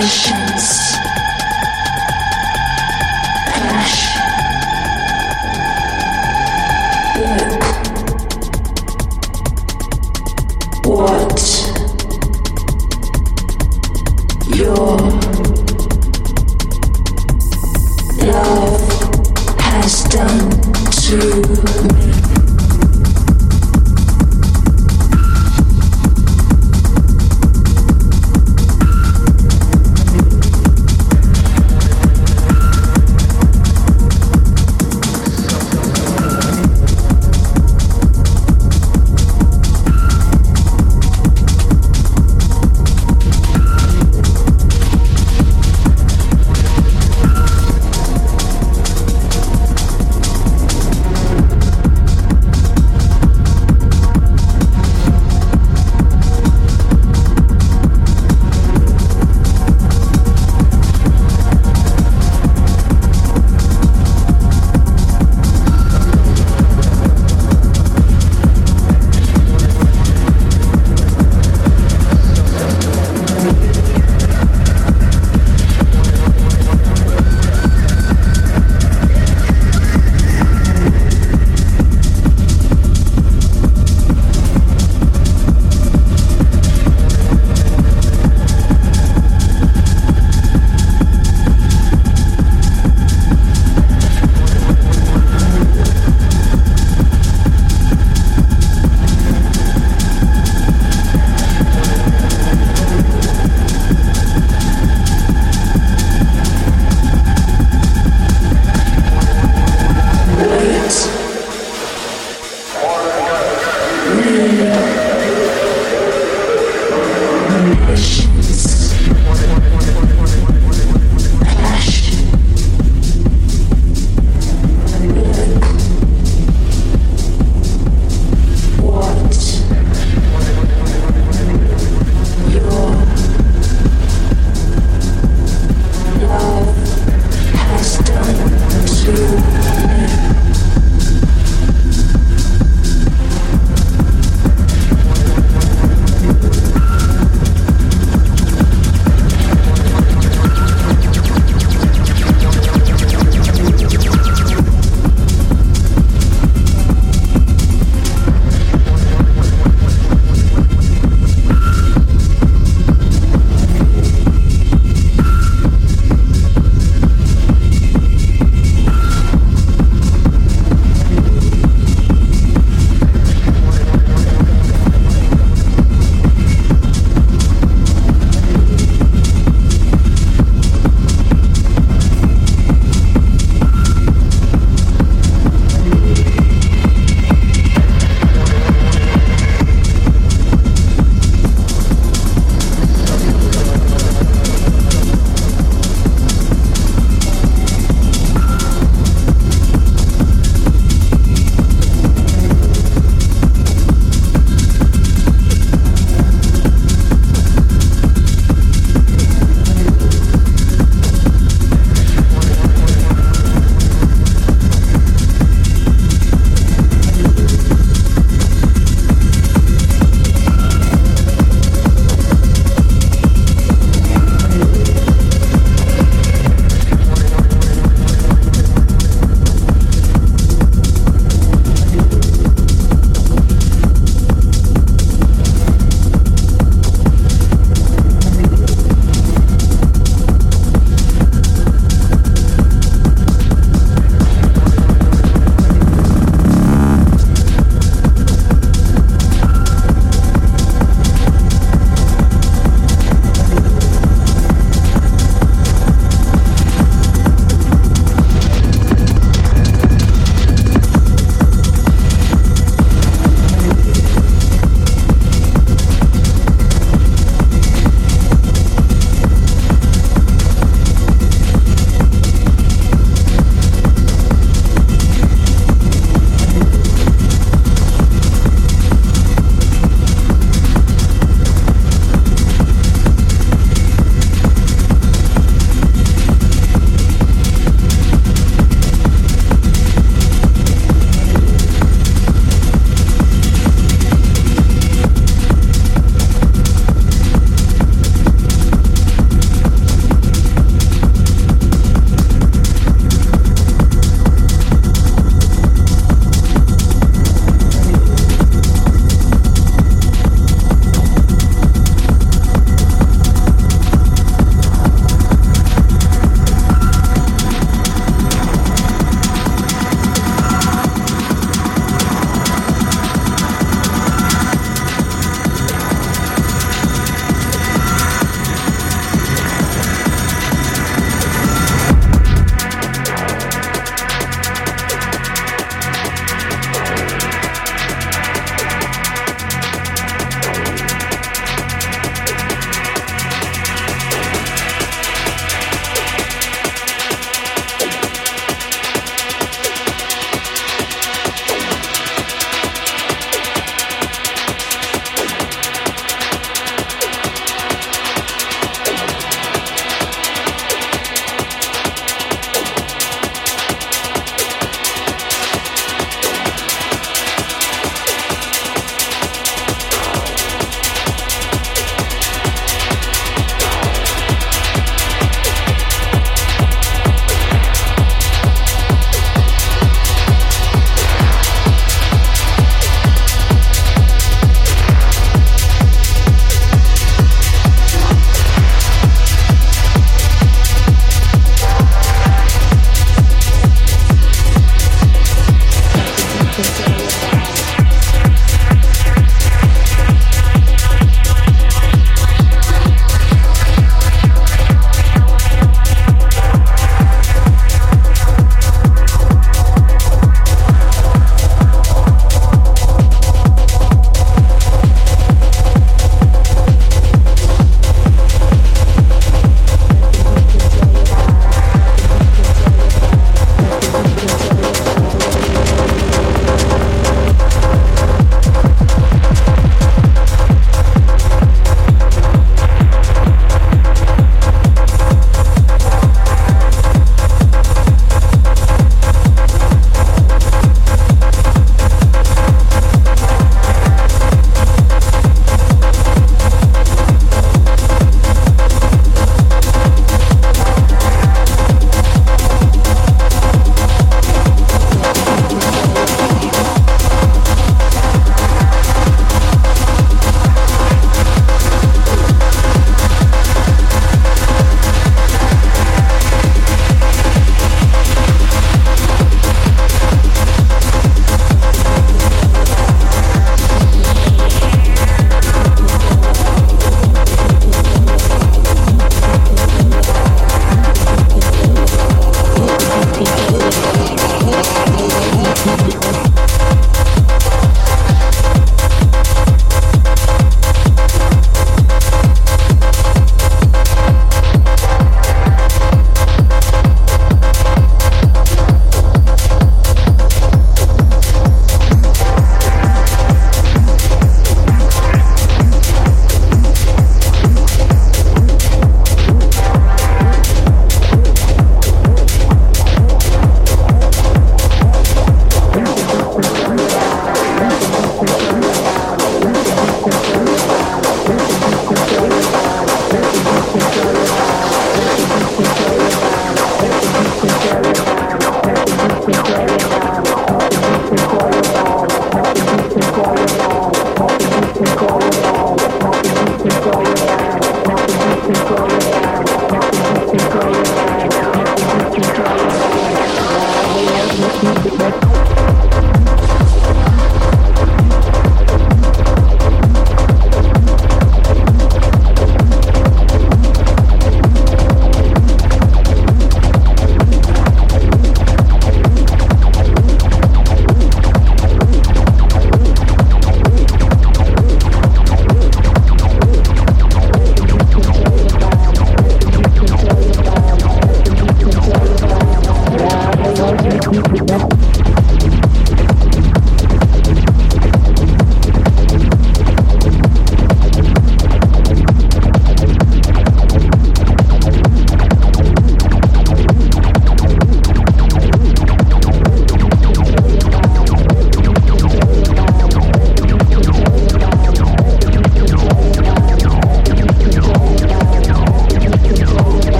vibrations.